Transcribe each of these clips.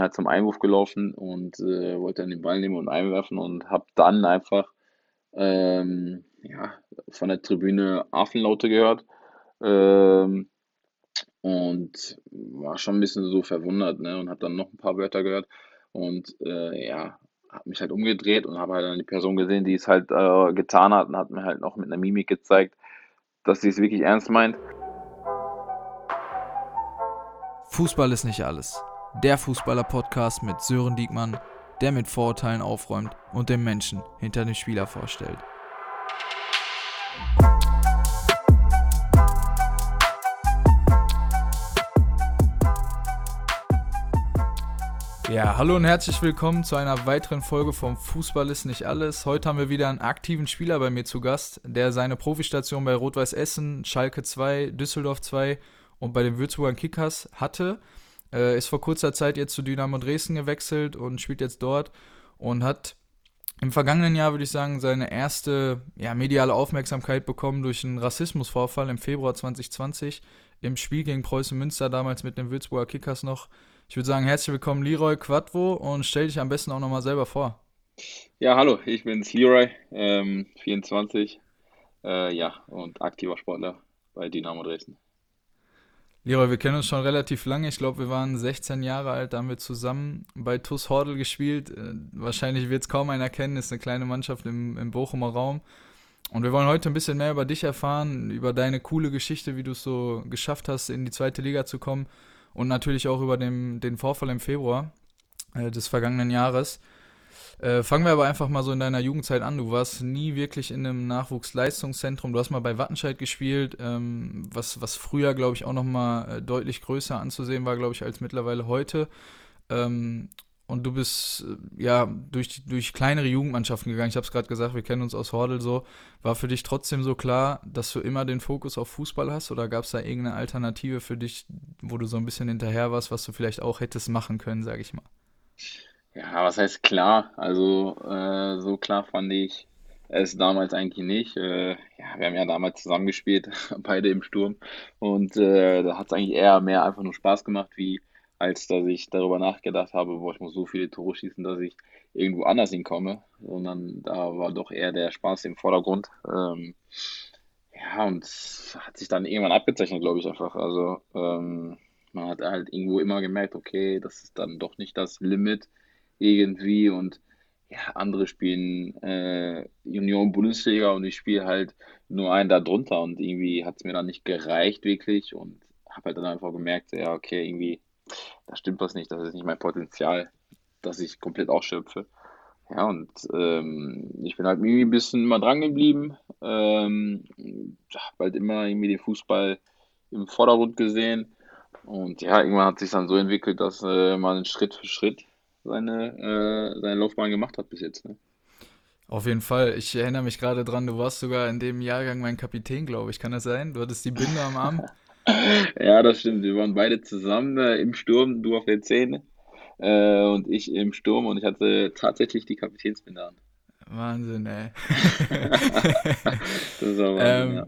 halt zum Einwurf gelaufen und äh, wollte dann den Ball nehmen und einwerfen und habe dann einfach ähm, ja, von der Tribüne Affenlaute gehört ähm, und war schon ein bisschen so verwundert ne, und habe dann noch ein paar Wörter gehört und äh, ja, habe mich halt umgedreht und habe halt dann die Person gesehen, die es halt äh, getan hat und hat mir halt noch mit einer Mimik gezeigt, dass sie es wirklich ernst meint. Fußball ist nicht alles. Der Fußballer-Podcast mit Sören Diekmann, der mit Vorurteilen aufräumt und den Menschen hinter dem Spieler vorstellt. Ja, hallo und herzlich willkommen zu einer weiteren Folge vom Fußball ist nicht alles. Heute haben wir wieder einen aktiven Spieler bei mir zu Gast, der seine Profistation bei Rot-Weiß Essen, Schalke 2, Düsseldorf 2 und bei den Würzburger Kickers hatte. Äh, ist vor kurzer Zeit jetzt zu Dynamo Dresden gewechselt und spielt jetzt dort und hat im vergangenen Jahr, würde ich sagen, seine erste ja, mediale Aufmerksamkeit bekommen durch einen Rassismusvorfall im Februar 2020 im Spiel gegen Preußen Münster, damals mit den Würzburger Kickers noch. Ich würde sagen, herzlich willkommen, Leroy Quadvo, und stell dich am besten auch nochmal selber vor. Ja, hallo, ich bin's Leroy, ähm, 24, äh, ja, und aktiver Sportler bei Dynamo Dresden. Leroy, wir kennen uns schon relativ lange. Ich glaube, wir waren 16 Jahre alt, da haben wir zusammen bei TuS Hordel gespielt. Äh, wahrscheinlich wird es kaum einer kennen, ist eine kleine Mannschaft im, im Bochumer Raum. Und wir wollen heute ein bisschen mehr über dich erfahren, über deine coole Geschichte, wie du es so geschafft hast, in die zweite Liga zu kommen und natürlich auch über den, den Vorfall im Februar äh, des vergangenen Jahres. Äh, fangen wir aber einfach mal so in deiner Jugendzeit an. Du warst nie wirklich in einem Nachwuchsleistungszentrum. Du hast mal bei Wattenscheid gespielt, ähm, was, was früher, glaube ich, auch noch mal äh, deutlich größer anzusehen war, glaube ich, als mittlerweile heute. Ähm, und du bist äh, ja durch, durch kleinere Jugendmannschaften gegangen. Ich habe es gerade gesagt, wir kennen uns aus Hordel so. War für dich trotzdem so klar, dass du immer den Fokus auf Fußball hast? Oder gab es da irgendeine Alternative für dich, wo du so ein bisschen hinterher warst, was du vielleicht auch hättest machen können, sage ich mal? Ja, was heißt klar? Also äh, so klar fand ich es damals eigentlich nicht. Äh, ja, wir haben ja damals zusammengespielt, beide im Sturm. Und äh, da hat es eigentlich eher mehr einfach nur Spaß gemacht, wie als dass ich darüber nachgedacht habe, boah, ich muss so viele Tore schießen, dass ich irgendwo anders hinkomme. Sondern da war doch eher der Spaß im Vordergrund. Ähm, ja, und hat sich dann irgendwann abgezeichnet, glaube ich, einfach. Also ähm, man hat halt irgendwo immer gemerkt, okay, das ist dann doch nicht das Limit irgendwie und ja, andere spielen äh, Union Bundesliga und ich spiele halt nur einen da drunter und irgendwie hat es mir dann nicht gereicht wirklich und habe halt dann einfach gemerkt, ja, okay, irgendwie da stimmt was nicht, das ist nicht mein Potenzial, dass ich komplett ausschöpfe. Ja, und ähm, ich bin halt irgendwie ein bisschen immer dran geblieben, ähm, habe halt immer irgendwie den Fußball im Vordergrund gesehen. Und ja, irgendwann hat sich dann so entwickelt, dass äh, man Schritt für Schritt seine, äh, seine Laufbahn gemacht hat bis jetzt. Ne? Auf jeden Fall. Ich erinnere mich gerade dran, du warst sogar in dem Jahrgang mein Kapitän, glaube ich. Kann das sein? Du hattest die Binde am Arm. Ja, das stimmt. Wir waren beide zusammen äh, im Sturm, du auf der 10 äh, und ich im Sturm und ich hatte tatsächlich die Kapitänsbinde an. Wahnsinn, ey. das war Wahnsinn, ähm, ja.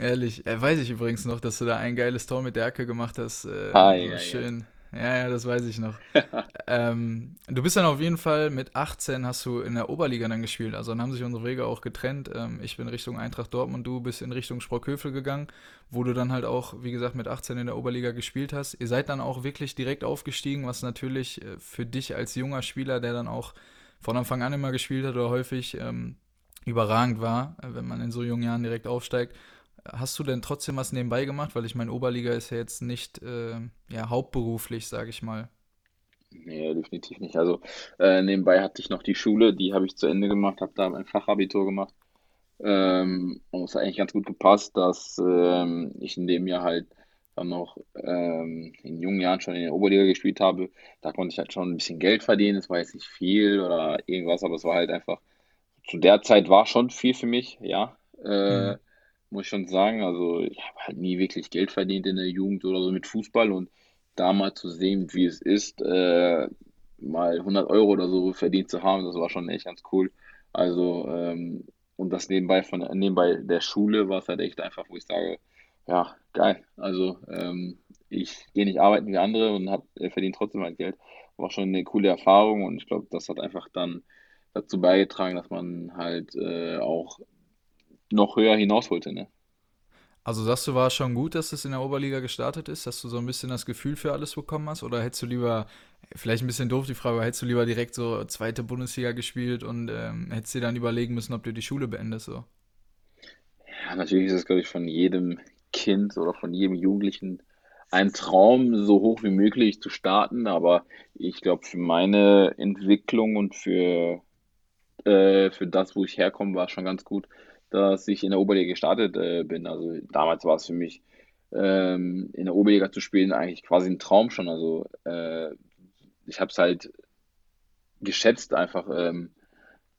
Ehrlich, äh, weiß ich übrigens noch, dass du da ein geiles Tor mit der Ecke gemacht hast. Äh, ah, ja, schön. Ja. Ja, ja, das weiß ich noch. ähm, du bist dann auf jeden Fall mit 18 hast du in der Oberliga dann gespielt. Also dann haben sich unsere Wege auch getrennt. Ähm, ich bin Richtung Eintracht Dortmund, du bist in Richtung Sprockhövel gegangen, wo du dann halt auch, wie gesagt, mit 18 in der Oberliga gespielt hast. Ihr seid dann auch wirklich direkt aufgestiegen, was natürlich äh, für dich als junger Spieler, der dann auch von Anfang an immer gespielt hat oder häufig ähm, überragend war, äh, wenn man in so jungen Jahren direkt aufsteigt. Hast du denn trotzdem was nebenbei gemacht? Weil ich meine, Oberliga ist ja jetzt nicht äh, ja, hauptberuflich, sage ich mal. Nee, definitiv nicht. Also äh, nebenbei hatte ich noch die Schule, die habe ich zu Ende gemacht, habe da mein Fachabitur gemacht. Ähm, und es hat eigentlich ganz gut gepasst, dass ähm, ich in dem Jahr halt dann noch ähm, in jungen Jahren schon in der Oberliga gespielt habe. Da konnte ich halt schon ein bisschen Geld verdienen. Es war jetzt nicht viel oder irgendwas, aber es war halt einfach, zu der Zeit war schon viel für mich, ja. Äh, mhm muss ich schon sagen. Also ich habe halt nie wirklich Geld verdient in der Jugend oder so mit Fußball und da mal zu sehen, wie es ist, äh, mal 100 Euro oder so verdient zu haben, das war schon echt ganz cool. Also ähm, und das nebenbei von nebenbei der Schule war es halt echt einfach, wo ich sage, ja geil. Also ähm, ich gehe nicht arbeiten wie andere und hab, äh, verdiene trotzdem mein Geld. war schon eine coole Erfahrung und ich glaube, das hat einfach dann dazu beigetragen, dass man halt äh, auch noch höher hinaus wollte, ne? Also sagst du, war es schon gut, dass es in der Oberliga gestartet ist, dass du so ein bisschen das Gefühl für alles bekommen hast? Oder hättest du lieber, vielleicht ein bisschen doof die Frage, aber hättest du lieber direkt so zweite Bundesliga gespielt und ähm, hättest dir dann überlegen müssen, ob du die Schule beendest so? Ja, natürlich ist es, glaube ich, von jedem Kind oder von jedem Jugendlichen ein Traum, so hoch wie möglich zu starten, aber ich glaube, für meine Entwicklung und für, äh, für das, wo ich herkomme, war es schon ganz gut, dass ich in der Oberliga gestartet äh, bin. Also damals war es für mich, ähm, in der Oberliga zu spielen, eigentlich quasi ein Traum schon. Also äh, ich habe es halt geschätzt, einfach ähm,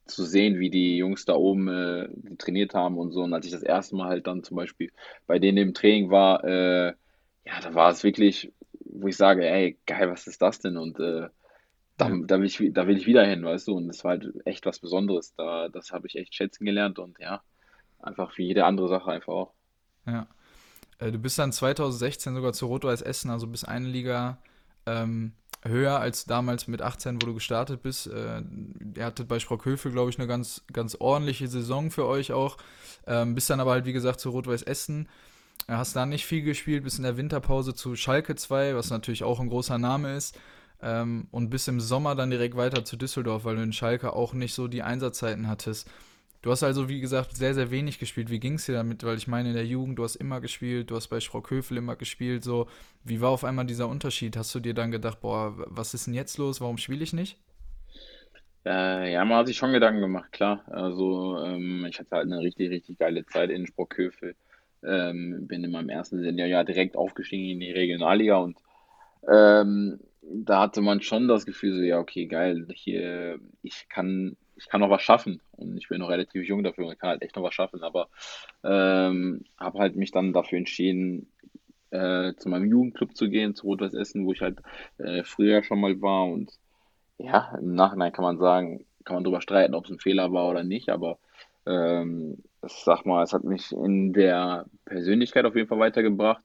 zu sehen, wie die Jungs da oben äh, trainiert haben und so. Und als ich das erste Mal halt dann zum Beispiel bei denen im Training war, äh, ja, da war es wirklich, wo ich sage, ey, geil, was ist das denn? Und äh, da, da will ich, da will ich wieder hin, weißt du? Und das war halt echt was Besonderes. Da, das habe ich echt schätzen gelernt und ja, einfach wie jede andere Sache einfach auch. ja. Äh, du bist dann 2016 sogar zu Rot-Weiß Essen, also bis eine Liga ähm, höher als damals mit 18, wo du gestartet bist. Äh, ihr hattet bei Sprockhövel, glaube ich, eine ganz, ganz ordentliche Saison für euch auch. Ähm, bist dann aber halt, wie gesagt, zu Rot-Weiß Essen. Äh, Hast da nicht viel gespielt, bis in der Winterpause zu Schalke 2, was natürlich auch ein großer Name ist. Ähm, und bis im Sommer dann direkt weiter zu Düsseldorf, weil du in Schalke auch nicht so die Einsatzzeiten hattest. Du hast also, wie gesagt, sehr, sehr wenig gespielt. Wie ging es dir damit? Weil ich meine, in der Jugend, du hast immer gespielt, du hast bei Sprockhövel immer gespielt. So, wie war auf einmal dieser Unterschied? Hast du dir dann gedacht, boah, was ist denn jetzt los? Warum spiele ich nicht? Äh, ja, man hat sich schon Gedanken gemacht, klar. Also ähm, ich hatte halt eine richtig, richtig geile Zeit in Sprockhövel. Ähm, bin in meinem ersten Seniorjahr direkt aufgestiegen in die Regionalliga und Ähm, da hatte man schon das Gefühl, so, ja, okay, geil, hier, ich kann, ich kann noch was schaffen. Und ich bin noch relativ jung dafür und kann halt echt noch was schaffen. Aber ähm, habe halt mich dann dafür entschieden, äh, zu meinem Jugendclub zu gehen, zu Rot-Weiß Essen, wo ich halt äh, früher schon mal war. Und ja, im Nachhinein kann man sagen, kann man drüber streiten, ob es ein Fehler war oder nicht. Aber ähm, sag mal, es hat mich in der Persönlichkeit auf jeden Fall weitergebracht.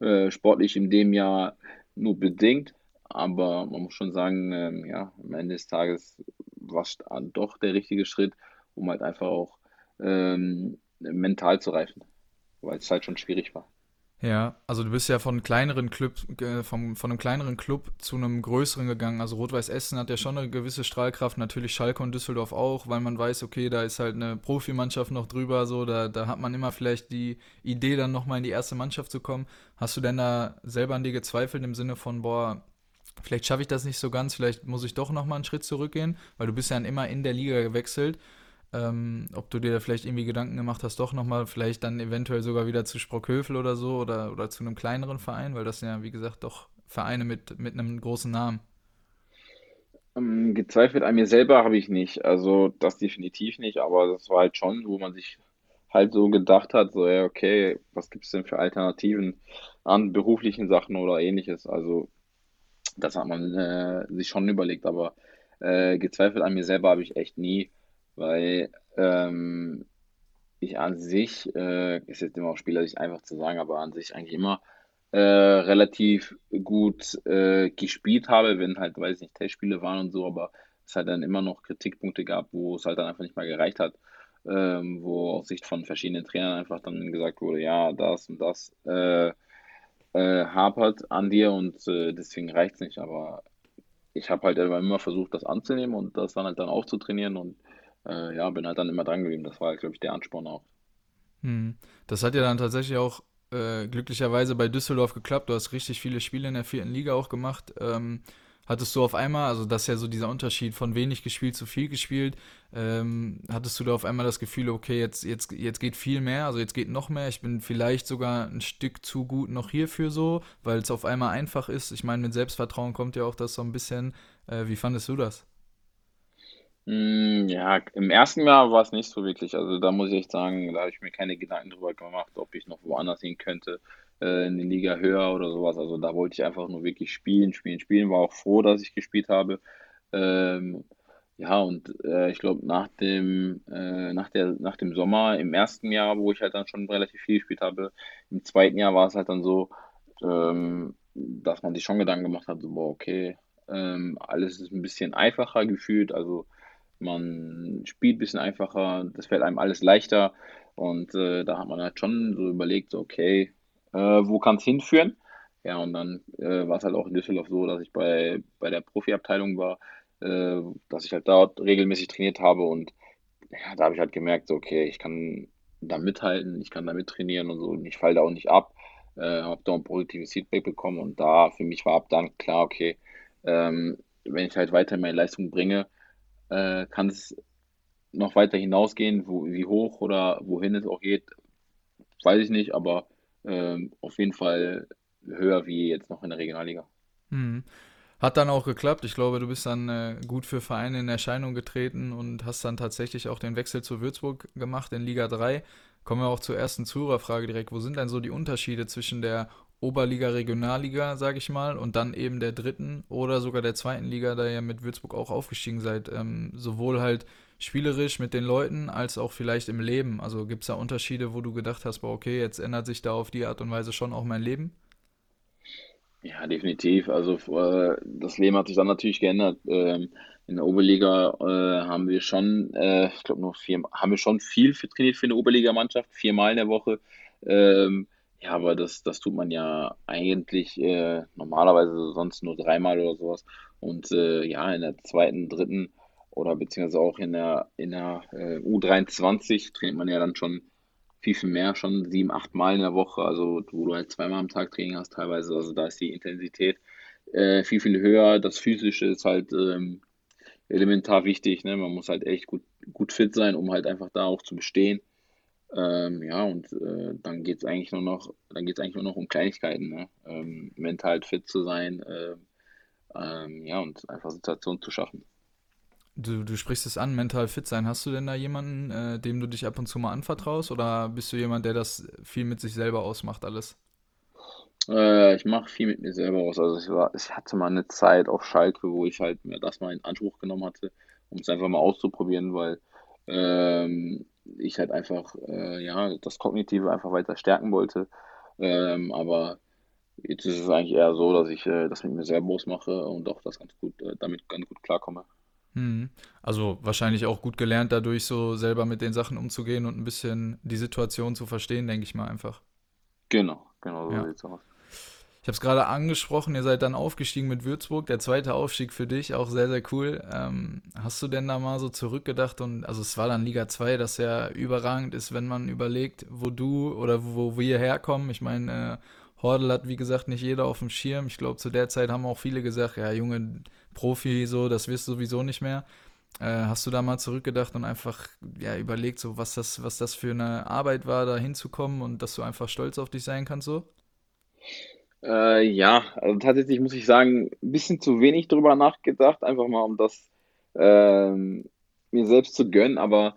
Äh, sportlich in dem Jahr nur bedingt, aber man muss schon sagen, ähm, ja, am Ende des Tages war es dann doch der richtige Schritt, um halt einfach auch ähm, mental zu reifen, weil es halt schon schwierig war. Ja, also du bist ja von kleineren Club, äh, vom, von einem kleineren Club zu einem größeren gegangen. Also Rot-Weiß Essen hat ja schon eine gewisse Strahlkraft, natürlich Schalke und Düsseldorf auch, weil man weiß, okay, da ist halt eine Profimannschaft noch drüber, so, da, da hat man immer vielleicht die Idee, dann nochmal in die erste Mannschaft zu kommen. Hast du denn da selber an dir gezweifelt im Sinne von, boah, vielleicht schaffe ich das nicht so ganz, vielleicht muss ich doch nochmal einen Schritt zurückgehen, weil du bist ja dann immer in der Liga gewechselt. Ähm, ob du dir da vielleicht irgendwie Gedanken gemacht hast, doch nochmal vielleicht dann eventuell sogar wieder zu Sprockhövel oder so oder, oder zu einem kleineren Verein, weil das ja, wie gesagt, doch Vereine mit, mit einem großen Namen. Ähm, gezweifelt an mir selber habe ich nicht, also das definitiv nicht, aber das war halt schon, wo man sich halt so gedacht hat, so, ja, okay, was gibt es denn für Alternativen an beruflichen Sachen oder ähnliches, also das hat man äh, sich schon überlegt, aber äh, gezweifelt an mir selber habe ich echt nie, weil ähm, ich an sich, äh, ist jetzt immer auch Spieler, einfach zu sagen, aber an sich eigentlich immer äh, relativ gut äh, gespielt habe, wenn halt, weiß ich nicht, Testspiele waren und so, aber es halt dann immer noch Kritikpunkte gab, wo es halt dann einfach nicht mehr gereicht hat, ähm, wo aus Sicht von verschiedenen Trainern einfach dann gesagt wurde, ja, das und das äh, äh, hapert an dir und äh, deswegen reicht's nicht, aber ich habe halt immer versucht, das anzunehmen und das dann halt dann auch zu trainieren und äh, ja, bin halt dann immer dran geblieben. Das war, glaube ich, der Ansporn auch. Hm. Das hat ja dann tatsächlich auch äh, glücklicherweise bei Düsseldorf geklappt. Du hast richtig viele Spiele in der vierten Liga auch gemacht. Ähm, hattest du auf einmal, also das ist ja so dieser Unterschied von wenig gespielt zu viel gespielt, ähm, hattest du da auf einmal das Gefühl, okay, jetzt, jetzt, jetzt geht viel mehr, also jetzt geht noch mehr. Ich bin vielleicht sogar ein Stück zu gut noch hierfür so, weil es auf einmal einfach ist. Ich meine, mit Selbstvertrauen kommt ja auch das so ein bisschen. Äh, wie fandest du das? Mm, ja, im ersten Jahr war es nicht so wirklich. Also da muss ich echt sagen, da habe ich mir keine Gedanken drüber gemacht, ob ich noch woanders hin könnte, äh, in die Liga höher oder sowas. Also da wollte ich einfach nur wirklich spielen, spielen, spielen. War auch froh, dass ich gespielt habe. Ähm, ja, und äh, ich glaube, nach dem, äh, nach der, nach dem Sommer, im ersten Jahr, wo ich halt dann schon relativ viel gespielt habe, im zweiten Jahr war es halt dann so, ähm, dass man sich schon Gedanken gemacht hat, so, boah, okay, Ähm, alles ist ein bisschen einfacher gefühlt, also man spielt ein bisschen einfacher, das fällt einem alles leichter und äh, da hat man halt schon so überlegt, so, okay, äh, wo kann es hinführen? Ja, und dann äh, war es halt auch in Düsseldorf so, dass ich bei, bei der Profiabteilung war, äh, dass ich halt dort regelmäßig trainiert habe und ja, da habe ich halt gemerkt, so, okay, ich kann da mithalten, ich kann da mittrainieren und so und ich falle da auch nicht ab, äh, habe da ein positives Feedback bekommen und da für mich war ab dann klar, okay, ähm, wenn ich halt weiter meine Leistung bringe, äh, kann es noch weiter hinausgehen, wo, wie hoch oder wohin es auch geht, weiß ich nicht, aber ähm, auf jeden Fall höher wie jetzt noch in der Regionalliga. Mhm. Hat dann auch geklappt. Ich glaube, du bist dann äh, gut für Vereine in Erscheinung getreten und hast dann tatsächlich auch den Wechsel zu Würzburg gemacht in Liga 3. Kommen wir auch zur ersten Zuhörerfrage direkt. Wo sind denn so die Unterschiede zwischen der Oberliga, Regionalliga, sage ich mal, und dann eben der dritten oder sogar der zweiten Liga, da ihr mit Würzburg auch aufgestiegen seid? Ähm, sowohl halt spielerisch mit den Leuten als auch vielleicht im Leben. Also gibt es da Unterschiede, wo du gedacht hast, boah, okay, jetzt ändert sich da auf die Art und Weise schon auch mein Leben? Ja, definitiv. Also äh, das Leben hat sich dann natürlich geändert. Ähm, in der Oberliga äh, haben wir schon, äh, ich glaube nur vier, haben wir schon viel trainiert für eine Oberligamannschaft, viermal in der Woche. Ähm, ja, aber das, das tut man ja eigentlich normalerweise sonst nur dreimal oder sowas. Und ja, in der zweiten, dritten oder beziehungsweise auch in der, in der äh, U23 trainiert man ja dann schon viel, viel mehr, schon sieben, acht Mal in der Woche, also wo du halt zweimal am Tag Training hast teilweise, also da ist die Intensität äh, viel, viel höher. Das Physische ist halt ähm, elementar wichtig, ne? Man muss halt echt gut, gut fit sein, um halt einfach da auch zu bestehen. Ähm, ja, und äh, dann geht es eigentlich nur noch, eigentlich nur noch um Kleinigkeiten, ne? Ähm, mental fit zu sein, äh, ähm, ja, und einfach Situationen zu schaffen. Du, du sprichst es an, mental fit sein. Hast du denn da jemanden, äh, dem du dich ab und zu mal anvertraust? Oder bist du jemand, der das viel mit sich selber ausmacht, alles? Äh, ich mache viel mit mir selber aus. Also ich war, ich hatte mal eine Zeit auf Schalke, wo ich halt mir das mal in Anspruch genommen hatte, um es einfach mal auszuprobieren, weil ähm, ich halt einfach äh, ja das Kognitive einfach weiter stärken wollte. Ähm, aber jetzt ist es eigentlich eher so, dass ich äh, das mit mir selber ausmache und auch das ganz gut, äh, damit ganz gut klarkomme. Mhm. Also wahrscheinlich auch gut gelernt, dadurch so selber mit den Sachen umzugehen und ein bisschen die Situation zu verstehen, denke ich mal einfach. Genau, genau so Ja. sieht's aus. Ich habe es gerade angesprochen, ihr seid dann aufgestiegen mit Würzburg, der zweite Aufstieg für dich, auch sehr, sehr cool. Ähm, hast du denn da mal so zurückgedacht und, also es war dann Liga 2, das ja überragend ist, wenn man überlegt, wo du oder wo wir herkommen. Ich meine, äh, Hordel hat, wie gesagt, nicht jeder auf dem Schirm. Ich glaube, zu der Zeit haben auch viele gesagt, ja, Junge, Profi, so, das wirst du sowieso nicht mehr. Äh, hast du da mal zurückgedacht und einfach, ja, überlegt, so, was das, was das für eine Arbeit war, da hinzukommen und dass du einfach stolz auf dich sein kannst, so? Äh, ja, also tatsächlich muss ich sagen, ein bisschen zu wenig drüber nachgedacht, einfach mal um das ähm, mir selbst zu gönnen, aber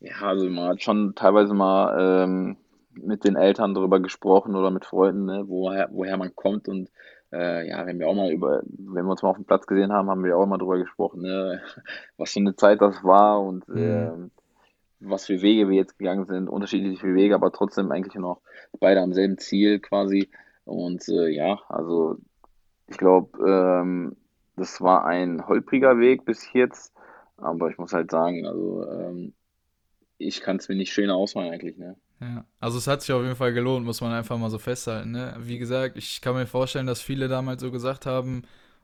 ja, also man hat schon teilweise mal ähm, mit den Eltern darüber gesprochen oder mit Freunden, ne, woher, woher man kommt und äh, ja, wenn wir auch mal über, wenn wir uns mal auf dem Platz gesehen haben, haben wir auch mal drüber gesprochen, ne, was für eine Zeit das war und Mhm. ähm, was für Wege wir jetzt gegangen sind, unterschiedliche Wege, aber trotzdem eigentlich noch beide am selben Ziel quasi. Und äh, ja, also ich glaube, ähm, das war ein holpriger Weg bis jetzt, aber ich muss halt sagen, also ähm, ich kann es mir nicht schöner ausmalen eigentlich, ne? Ja, also es hat sich auf jeden Fall gelohnt, muss man einfach mal so festhalten, ne? Wie gesagt, ich kann mir vorstellen, dass viele damals so gesagt haben,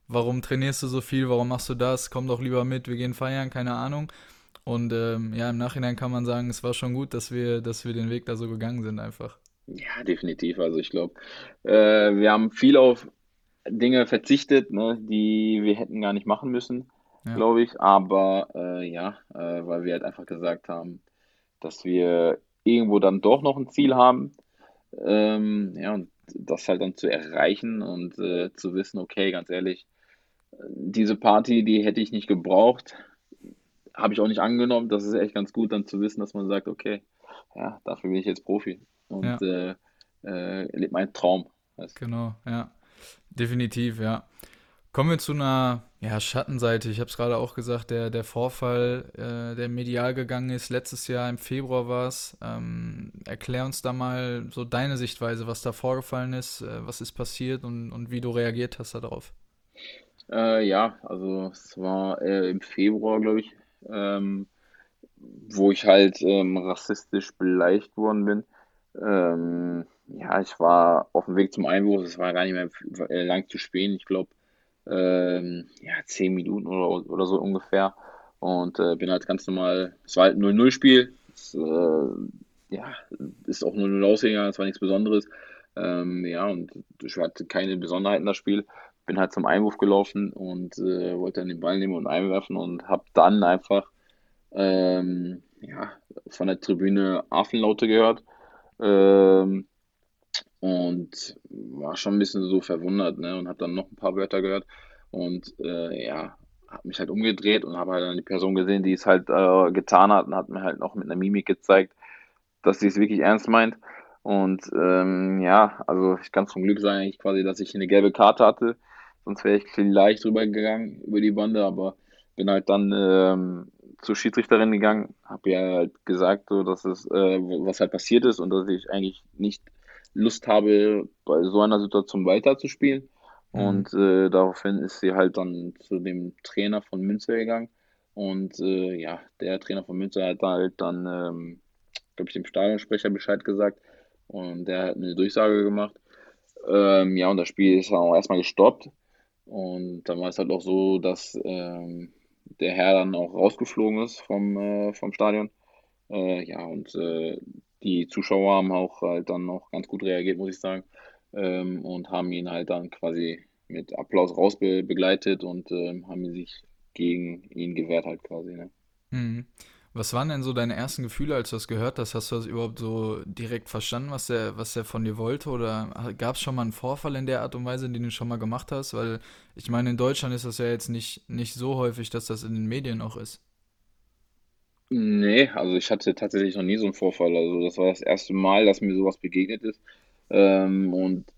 warum trainierst du so viel, warum machst du das, komm doch lieber mit, wir gehen feiern, keine Ahnung. Und ähm, ja, im Nachhinein kann man sagen, es war schon gut, dass wir, dass wir den Weg da so gegangen sind einfach. Ja, definitiv. Also ich glaube, äh, wir haben viel auf Dinge verzichtet, ne, die wir hätten gar nicht machen müssen, Ja, glaube ich. Aber äh, ja, äh, weil wir halt einfach gesagt haben, dass wir irgendwo dann doch noch ein Ziel haben. Ähm, ja, und das halt dann zu erreichen und äh, zu wissen, okay, ganz ehrlich, diese Party, die hätte ich nicht gebraucht, habe ich auch nicht angenommen. Das ist echt ganz gut, dann zu wissen, dass man sagt, okay, ja, dafür bin ich jetzt Profi und ja, äh, äh, lebt meinen Traum. Genau, ja. Definitiv, ja. Kommen wir zu einer ja, Schattenseite. Ich habe es gerade auch gesagt, der, der Vorfall, äh, der medial gegangen ist, letztes Jahr im Februar war es. Ähm, erklär uns da mal so deine Sichtweise, was da vorgefallen ist, äh, was ist passiert und, und wie du reagiert hast darauf. Äh, ja, also es war äh, im Februar, glaube ich, ähm, wo ich halt ähm, rassistisch beleidigt worden bin. Ähm, ja, ich war auf dem Weg zum Einwurf, es war gar nicht mehr äh, lang zu spielen. Ich glaube, ähm, ja, zehn Minuten oder, oder so ungefähr. Und äh, bin halt ganz normal, es war halt ein 0-0-Spiel. Es, äh, ja, ist auch 0-0 ausgegangen, es war nichts Besonderes. Ähm, ja, und ich hatte keine Besonderheiten das Spiel. Bin halt zum Einwurf gelaufen und äh, wollte dann den Ball nehmen und einwerfen und habe dann einfach ähm, ja, von der Tribüne Affenlaute gehört. Ähm, und war schon ein bisschen so verwundert, ne? Und habe dann noch ein paar Wörter gehört und äh, ja, habe mich halt umgedreht und habe halt dann die Person gesehen, die es halt äh, getan hat und hat mir halt noch mit einer Mimik gezeigt, dass sie es wirklich ernst meint. Und ähm, ja, also ich kann zum Glück sagen, eigentlich quasi, dass ich eine gelbe Karte hatte. Sonst wäre ich vielleicht drüber gegangen über die Bande, aber bin halt dann ähm, zur Schiedsrichterin gegangen, habe ihr halt gesagt, so, dass es, äh, was halt passiert ist und dass ich eigentlich nicht Lust habe, bei so einer Situation weiterzuspielen. Mhm. Und äh, daraufhin ist sie halt dann zu dem Trainer von Münster gegangen. Und äh, ja, der Trainer von Münster hat halt dann, ähm, glaube ich, dem Stadionsprecher Bescheid gesagt. Und der hat eine Durchsage gemacht. Ähm, ja, und das Spiel ist auch erstmal gestoppt. Und dann war es halt auch so, dass ähm, der Herr dann auch rausgeflogen ist vom, äh, vom Stadion. Äh, ja, und äh, die Zuschauer haben auch halt dann noch ganz gut reagiert, muss ich sagen. Ähm, und haben ihn halt dann quasi mit Applaus raus be begleitet und ähm, haben sich gegen ihn gewehrt halt quasi, ne? Mhm. Was waren denn so deine ersten Gefühle, als du das gehört hast? Hast du das überhaupt so direkt verstanden, was der, was der von dir wollte? Oder gab es schon mal einen Vorfall in der Art und Weise, den du schon mal gemacht hast? Weil ich meine, in Deutschland ist das ja jetzt nicht, nicht so häufig, dass das in den Medien auch ist. Nee, also ich hatte tatsächlich noch nie so einen Vorfall. Also das war das erste Mal, dass mir sowas begegnet ist. Ähm, und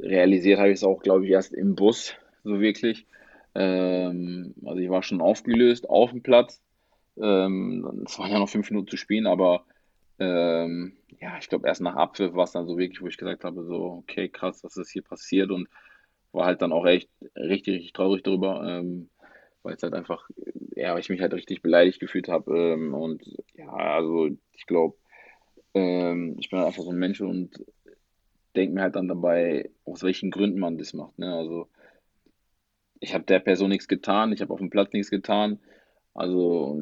realisiert habe ich es auch, glaube ich, erst im Bus, so wirklich. Ähm, also ich war schon aufgelöst auf dem Platz. Ähm, es waren ja noch fünf Minuten zu spielen, aber ähm, ja, ich glaube, erst nach Abpfiff war es dann so wirklich, wo ich gesagt habe, so, okay, krass, was ist hier passiert und war halt dann auch echt richtig, richtig traurig darüber, ähm, weil es halt einfach, ja, weil ich mich halt richtig beleidigt gefühlt habe ähm, und ja, also ich glaube, ähm, ich bin halt einfach so ein Mensch und denke mir halt dann dabei, aus welchen Gründen man das macht, ne? Also ich habe der Person nichts getan, ich habe auf dem Platz nichts getan, also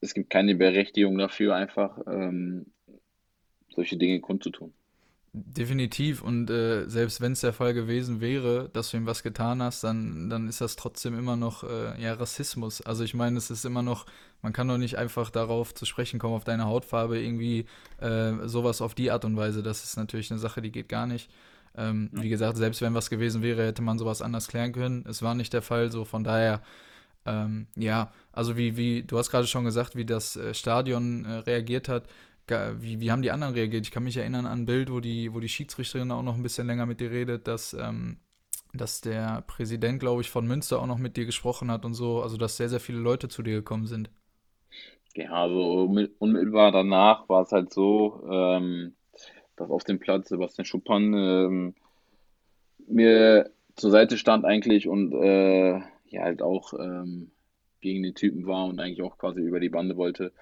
es gibt keine Berechtigung dafür, einfach ähm, solche Dinge kundzutun. Definitiv. Und äh, selbst wenn es der Fall gewesen wäre, dass du ihm was getan hast, dann, dann ist das trotzdem immer noch äh, ja, Rassismus. Also ich meine, es ist immer noch, man kann doch nicht einfach darauf zu sprechen kommen, auf deine Hautfarbe, irgendwie äh, sowas auf die Art und Weise. Das ist natürlich eine Sache, die geht gar nicht. Ähm, Ja. wie gesagt, selbst wenn was gewesen wäre, hätte man sowas anders klären können. Es war nicht der Fall, so von daher, ähm, ja, also wie, wie, du hast gerade schon gesagt, wie das äh, Stadion äh, reagiert hat. Wie, wie haben die anderen reagiert? Ich kann mich erinnern an ein Bild, wo die, wo die Schiedsrichterin auch noch ein bisschen länger mit dir redet, dass, ähm, dass der Präsident, glaube ich, von Münster auch noch mit dir gesprochen hat und so. Also, dass sehr, sehr viele Leute zu dir gekommen sind. Ja, also mit- unmittelbar danach war es halt so, ähm, dass auf dem Platz Sebastian Schuppan ähm, mir zur Seite stand eigentlich und äh, ja halt auch ähm, gegen den Typen war und eigentlich auch quasi über die Bande wollte.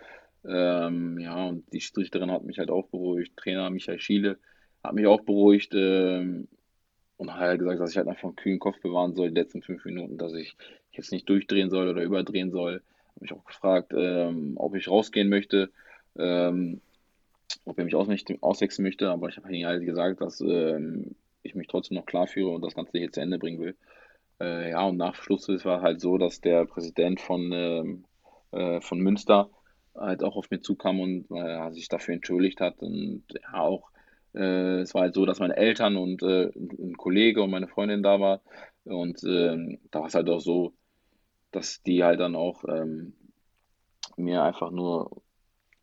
Ähm, ja, und die Schiedsrichterin hat mich halt auch beruhigt. Trainer Michael Schiele hat mich auch beruhigt ähm, und hat halt gesagt, dass ich halt einfach einen kühlen Kopf bewahren soll, die letzten fünf Minuten, dass ich jetzt nicht durchdrehen soll oder überdrehen soll. Habe mich auch gefragt, ähm, ob ich rausgehen möchte, ähm, ob er mich auswechseln möchte, aber ich habe ihm halt gesagt, dass ähm, ich mich trotzdem noch klar führe und das Ganze hier zu Ende bringen will. Äh, ja, und nach Schluss war halt so, dass der Präsident von, ähm, äh, von Münster halt auch auf mich zukam und äh, sich dafür entschuldigt hat. Und ja, auch äh, es war halt so, dass meine Eltern und äh, ein Kollege und meine Freundin da war. Und ähm, da war es halt auch so, dass die halt dann auch ähm, mir einfach nur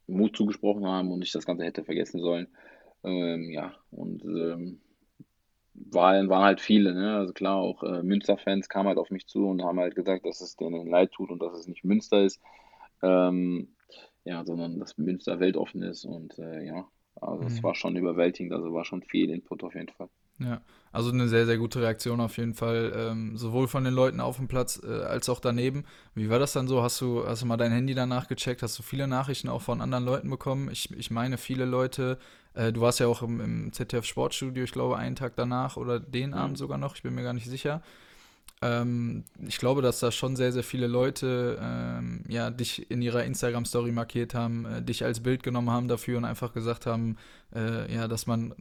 Mut zugesprochen haben und ich das Ganze hätte vergessen sollen. Ähm, ja, und ähm, waren, waren halt viele, ne? Also klar, auch äh, Münster-Fans kamen halt auf mich zu und haben halt gesagt, dass es denen leid tut und dass es nicht Münster ist, ähm, ja, sondern dass Münster weltoffen ist und äh, ja, also es Mhm. war schon überwältigend, also war schon viel Input auf jeden Fall. Ja, also eine sehr, sehr gute Reaktion auf jeden Fall, ähm, sowohl von den Leuten auf dem Platz äh, als auch daneben. Wie war das dann so? Hast du, hast du mal dein Handy danach gecheckt? Hast du viele Nachrichten auch von anderen Leuten bekommen? Ich, ich meine, viele Leute, äh, du warst ja auch im, im ZDF Sportstudio, ich glaube, einen Tag danach oder den Abend Mhm. sogar noch, ich bin mir gar nicht sicher. Ähm, ich glaube, dass da schon sehr, sehr viele Leute ähm, ja, dich in ihrer Instagram-Story markiert haben, äh, dich als Bild genommen haben dafür und einfach gesagt haben, äh, ja, dass man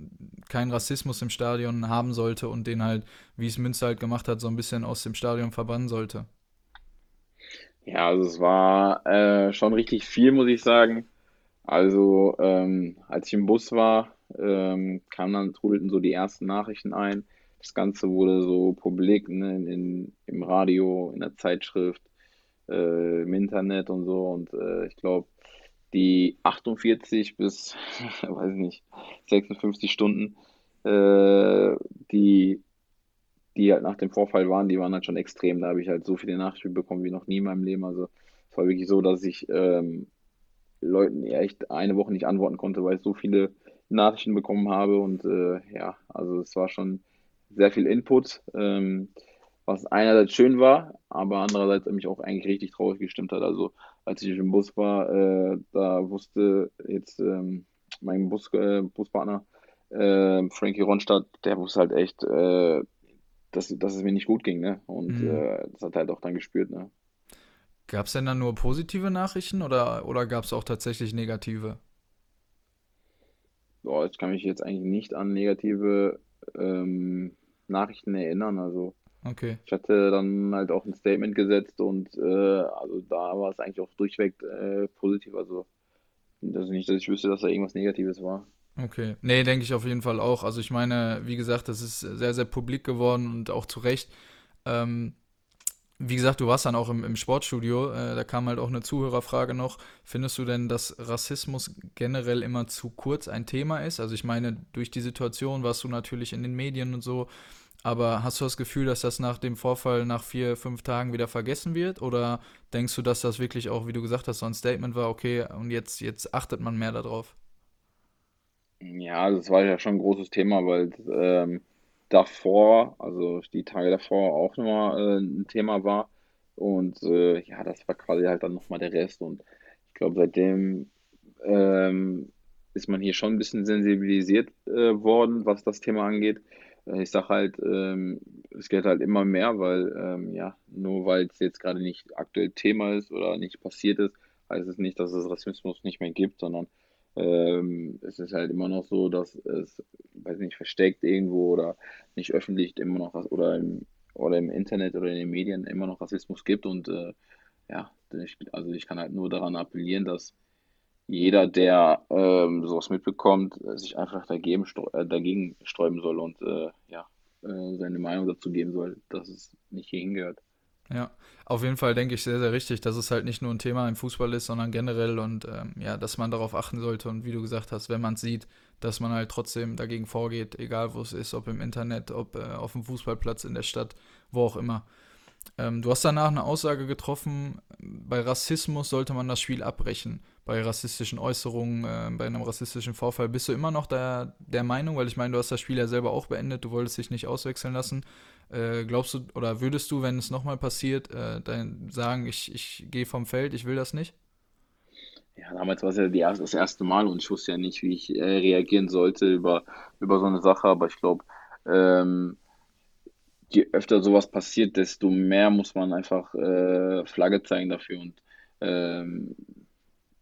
keinen Rassismus im Stadion haben sollte und den halt, wie es Münster halt gemacht hat, so ein bisschen aus dem Stadion verbannen sollte. Ja, also es war äh, schon richtig viel, muss ich sagen. Also, ähm, als ich im Bus war, ähm, kamen dann, trudelten so die ersten Nachrichten ein. Das Ganze wurde so publik, ne, in, im Radio, in der Zeitschrift, äh, im Internet und so. Und äh, ich glaube, die 48 bis, weiß ich nicht, 56 Stunden, äh, die, die halt nach dem Vorfall waren, die waren halt schon extrem. Da habe ich halt so viele Nachrichten bekommen wie noch nie in meinem Leben. Also es war wirklich so, dass ich ähm, Leuten echt eine Woche nicht antworten konnte, weil ich so viele Nachrichten bekommen habe und äh, ja, also es war schon sehr viel Input, ähm, was einerseits schön war, aber andererseits mich auch eigentlich richtig traurig gestimmt hat. Also als ich im Bus war, äh, da wusste jetzt ähm, mein Bus, äh, Buspartner äh, Frankie Ronstadt, der wusste halt echt, äh, dass, dass es mir nicht gut ging, ne? Und Mhm. äh, das hat er halt auch dann gespürt, ne? Gab es denn dann nur positive Nachrichten oder, oder gab es auch tatsächlich negative? Boah, ich kann mich jetzt eigentlich nicht an negative ähm, Nachrichten erinnern. Also Okay. ich hatte dann halt auch ein Statement gesetzt und äh, also da war es eigentlich auch durchweg äh, positiv. Also das nicht, dass ich wüsste, dass da irgendwas Negatives war. Okay. Nee, denke ich auf jeden Fall auch. Also ich meine, wie gesagt, das ist sehr, sehr publik geworden und auch zu Recht. Ähm, wie gesagt, du warst dann auch im, im Sportstudio. Äh, da kam halt auch eine Zuhörerfrage noch. Findest du denn, dass Rassismus generell immer zu kurz ein Thema ist? Also ich meine, durch die Situation warst du natürlich in den Medien und so. Aber hast du das Gefühl, dass das nach dem Vorfall nach vier, fünf Tagen wieder vergessen wird? Oder denkst du, dass das wirklich auch, wie du gesagt hast, so ein Statement war, okay, und jetzt, jetzt achtet man mehr darauf? Ja, das war ja schon ein großes Thema, weil ähm, davor, also die Tage davor auch nochmal äh, ein Thema war. Und äh, ja, das war quasi halt dann nochmal der Rest. Und ich glaube, seitdem ähm, ist man hier schon ein bisschen sensibilisiert äh, worden, was das Thema angeht. Äh, ich sage halt, ähm, es geht halt immer mehr, weil ähm, ja, nur weil es jetzt gerade nicht aktuell Thema ist oder nicht passiert ist, heißt es nicht, dass es Rassismus nicht mehr gibt, sondern ähm, es ist halt immer noch so, dass es, weiß nicht, versteckt irgendwo oder nicht öffentlich immer noch oder im, oder im Internet oder in den Medien immer noch Rassismus gibt und äh, ja, ich, also ich kann halt nur daran appellieren, dass jeder, der ähm, sowas mitbekommt, äh, sich einfach dagegen, äh, dagegen sträuben soll und äh, ja, äh, seine Meinung dazu geben soll, dass es nicht hierhin gehört. Ja, auf jeden Fall denke ich sehr, sehr richtig, dass es halt nicht nur ein Thema im Fußball ist, sondern generell und ähm, ja, dass man darauf achten sollte und wie du gesagt hast, wenn man es sieht, dass man halt trotzdem dagegen vorgeht, egal wo es ist, ob im Internet, ob äh, auf dem Fußballplatz in der Stadt, wo auch immer. Ähm, du hast danach eine Aussage getroffen, bei Rassismus sollte man das Spiel abbrechen. Bei rassistischen Äußerungen, äh, bei einem rassistischen Vorfall. Bist du immer noch der, der Meinung, weil ich meine, du hast das Spiel ja selber auch beendet, du wolltest dich nicht auswechseln lassen. Äh, glaubst du, oder würdest du, wenn es nochmal passiert, äh, dann sagen, ich, ich gehe vom Feld, ich will das nicht? Ja, damals war es ja erste, das erste Mal und ich wusste ja nicht, wie ich äh, reagieren sollte über, über so eine Sache, aber ich glaube, ähm, je öfter sowas passiert, desto mehr muss man einfach äh, Flagge zeigen dafür. Und ähm,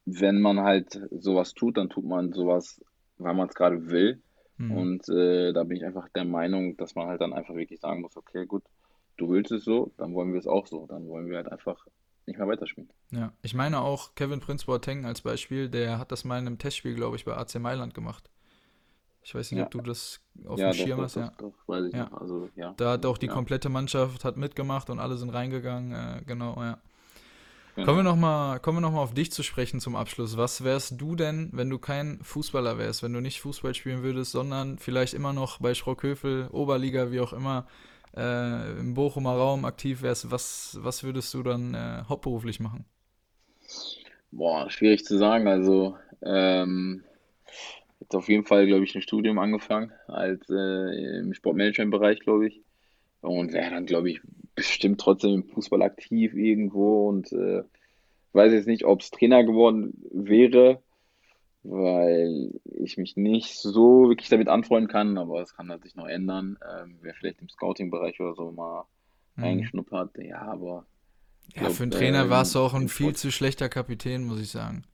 wenn man halt sowas tut, dann tut man sowas, weil man es gerade will. Hm. Und äh, da bin ich einfach der Meinung, dass man halt dann einfach wirklich sagen muss, okay, gut, du willst es so, dann wollen wir es auch so. Dann wollen wir halt einfach nicht mehr weiterspielen. Ja, ich meine auch Kevin Prince Boateng als Beispiel, der hat das mal in einem Testspiel, glaube ich, bei AC Mailand gemacht. Ich weiß nicht, ob Ja, du das auf dem ja, doch, Schirm doch, hast, doch, ja. doch, weiß ich Ja, noch. Also, ja, da hat auch die komplette Mannschaft hat mitgemacht und alle sind reingegangen, äh, genau, ja. Kommen wir genau. nochmal, kommen wir noch mal auf dich zu sprechen zum Abschluss. Was wärst du denn, wenn du kein Fußballer wärst, wenn du nicht Fußball spielen würdest, sondern vielleicht immer noch bei Schrockhövel, Oberliga, wie auch immer, äh, im Bochumer Raum aktiv wärst? Was, was würdest du dann äh, hauptberuflich machen? Boah, schwierig zu sagen. Also, ähm, jetzt auf jeden Fall, glaube ich, ein Studium angefangen, als äh, im Sportmanagement-Bereich, glaube ich. Und wäre dann, glaube ich, bestimmt trotzdem im Fußball aktiv irgendwo und äh, weiß jetzt nicht, ob es Trainer geworden wäre, weil ich mich nicht so wirklich damit anfreunden kann, aber es kann halt sich noch ändern. Ähm, Wäre vielleicht im Scouting-Bereich oder so mal Mhm. eingeschnuppert. Ja, aber ich Ja, für einen glaube, Trainer äh, warst du auch ein viel zu schlechter Kapitän, muss ich sagen.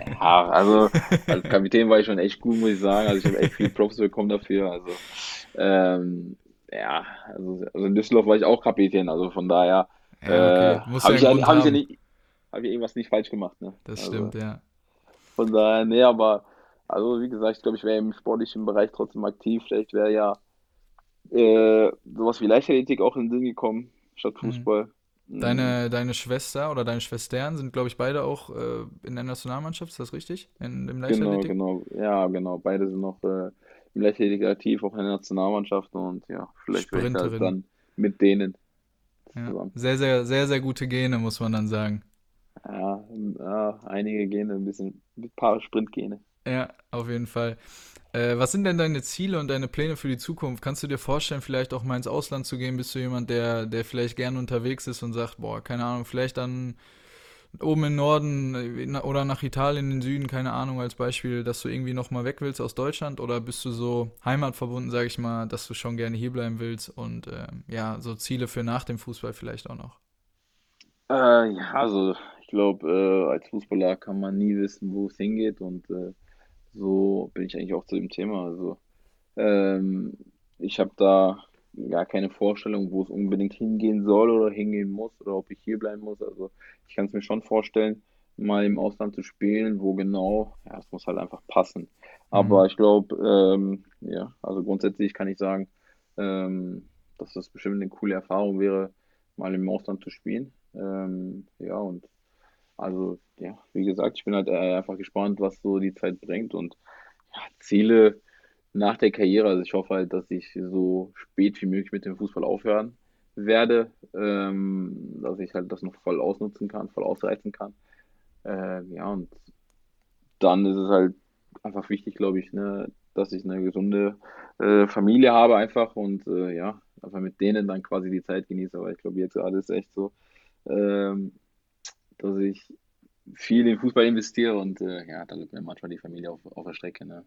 ja, also als Kapitän war ich schon echt gut, muss ich sagen. Also ich habe echt viel Props bekommen dafür. Also ähm, ja, also, also in Düsseldorf war ich auch Kapitän, also von daher Ja, äh, okay. Muss ja habe ich ja, Grund habe ich ja nicht, habe ich irgendwas nicht falsch gemacht, ne? Das Also stimmt, ja. von daher, nee, aber also wie gesagt, ich glaube, ich wäre im sportlichen Bereich trotzdem aktiv. Vielleicht wäre ja äh, sowas wie Leichtathletik auch in den Sinn gekommen, statt Mhm. Fußball. Mm, Deine, deine Schwester oder deine Schwestern sind, glaube ich, beide auch äh, in der Nationalmannschaft, ist das richtig? In, im Genau, Leichtathletik? genau, ja, genau. Beide sind noch äh, im Leichtathletik aktiv, auch in der Nationalmannschaft und ja, vielleicht wäre ich halt dann mit denen Ja. zusammen. Sehr, sehr, sehr, sehr gute Gene, muss man dann sagen. Ja, ja, einige Gene, ein bisschen, ein paar Sprintgene. Ja, auf jeden Fall. Äh, was sind denn deine Ziele und deine Pläne für die Zukunft? Kannst du dir vorstellen, vielleicht auch mal ins Ausland zu gehen? Bist du jemand, der, der vielleicht gerne unterwegs ist und sagt, boah, keine Ahnung, vielleicht dann oben im Norden äh, oder nach Italien in den Süden, keine Ahnung, als Beispiel, dass du irgendwie nochmal weg willst aus Deutschland? Oder bist du so heimatverbunden, sag ich mal, dass du schon gerne hier bleiben willst und ähm, ja, so Ziele für nach dem Fußball vielleicht auch noch? Äh, ja, also ich glaube, äh, als Fußballer kann man nie wissen, wo es hingeht und äh, so bin ich eigentlich auch zu dem Thema. Also ähm, ich habe da gar keine Vorstellung, wo es unbedingt hingehen soll oder hingehen muss oder ob ich hier bleiben muss. Also ich kann es mir schon vorstellen, mal im Ausland zu spielen, wo genau, ja, es muss halt einfach passen. Mhm. Aber ich glaube, ähm, ja, also grundsätzlich kann ich sagen, ähm, dass das bestimmt eine coole Erfahrung wäre, mal im Ausland zu spielen. Ähm, ja, und also, ja, wie gesagt, ich bin halt äh, einfach gespannt, was so die Zeit bringt und ja, Ziele nach der Karriere. Also ich hoffe halt, dass ich so spät wie möglich mit dem Fußball aufhören werde, ähm, dass ich halt das noch voll ausnutzen kann, voll ausreizen kann. Äh, ja, und dann ist es halt einfach wichtig, glaube ich, ne, dass ich eine gesunde äh, Familie habe einfach und äh, ja, einfach mit denen dann quasi die Zeit genieße. Aber ich glaube, jetzt gerade ist echt so, ähm, dass ich viel in Fußball investiere und äh, ja, da bleibt mir manchmal die Familie auf, auf der Strecke. Ne?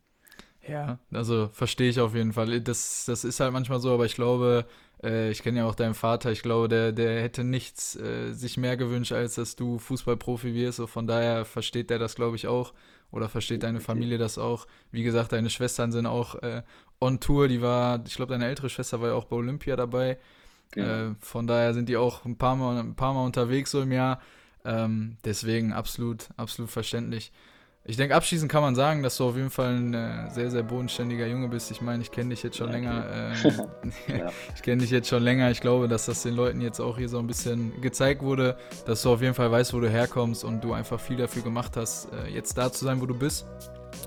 Ja, also verstehe ich auf jeden Fall. Das, das ist halt manchmal so, aber ich glaube, äh, ich kenne ja auch deinen Vater, ich glaube, der, der hätte nichts äh, sich mehr gewünscht, als dass du Fußballprofi wirst. So von daher versteht der das, glaube ich, auch. Oder versteht deine. Familie das auch. Wie gesagt, deine Schwestern sind auch äh, on Tour. Die war, ich glaube, deine ältere Schwester war ja auch bei Olympia dabei. Genau. Äh, von daher sind die auch ein paar Mal, ein paar Mal unterwegs so im Jahr. Ähm, deswegen absolut, absolut verständlich. Ich denke, abschließend kann man sagen, dass du auf jeden Fall ein äh, sehr, sehr bodenständiger Junge bist. Ich meine, ich kenne dich jetzt schon Danke. länger. Ähm, Ja, ich kenne dich jetzt schon länger. Ich glaube, dass das den Leuten jetzt auch hier so ein bisschen gezeigt wurde, dass du auf jeden Fall weißt, wo du herkommst und du einfach viel dafür gemacht hast, äh, jetzt da zu sein, wo du bist.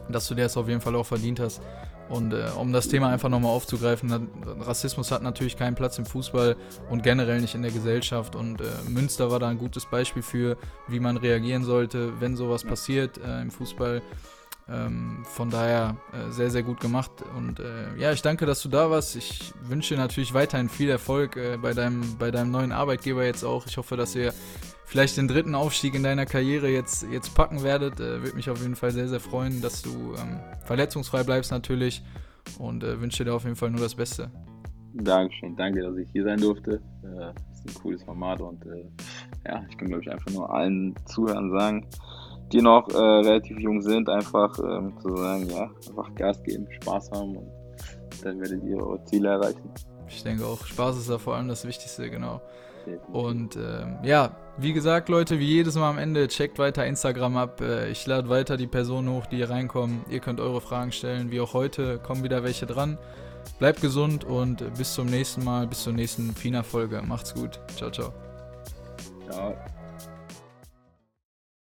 Dass du dir das auf jeden Fall auch verdient hast. Und äh, um das Thema einfach nochmal aufzugreifen, Rassismus hat natürlich keinen Platz im Fußball und generell nicht in der Gesellschaft. Und äh, Münster war da ein gutes Beispiel für, wie man reagieren sollte, wenn sowas passiert äh, im Fußball. Ähm, von daher äh, sehr, sehr gut gemacht. Und äh, ja, ich danke, dass du da warst. Ich wünsche dir natürlich weiterhin viel Erfolg äh, bei, deinem, bei deinem neuen Arbeitgeber jetzt auch. Ich hoffe, dass ihr vielleicht den dritten Aufstieg in deiner Karriere jetzt, jetzt packen werdet. Äh, Würde mich auf jeden Fall sehr, sehr freuen, dass du ähm, verletzungsfrei bleibst natürlich. Und äh, wünsche dir auf jeden Fall nur das Beste. Dankeschön. Danke, dass ich hier sein durfte. Äh, ist ein cooles Format und ja, ich kann, glaube ich, einfach nur allen Zuhörern sagen, die noch äh, relativ jung sind, einfach ähm, zu sagen, ja, einfach Gas geben, Spaß haben und dann werdet ihr eure Ziele erreichen. Ich denke auch, Spaß ist da vor allem das Wichtigste, genau. Und ähm, ja, wie gesagt, Leute, wie jedes Mal am Ende, checkt weiter Instagram ab. Äh, ich lade weiter die Personen hoch, die hier reinkommen. Ihr könnt eure Fragen stellen, wie auch heute. Kommen wieder welche dran. Bleibt gesund und bis zum nächsten Mal, bis zur nächsten FINA-Folge. Macht's gut. Ciao, ciao. Ja,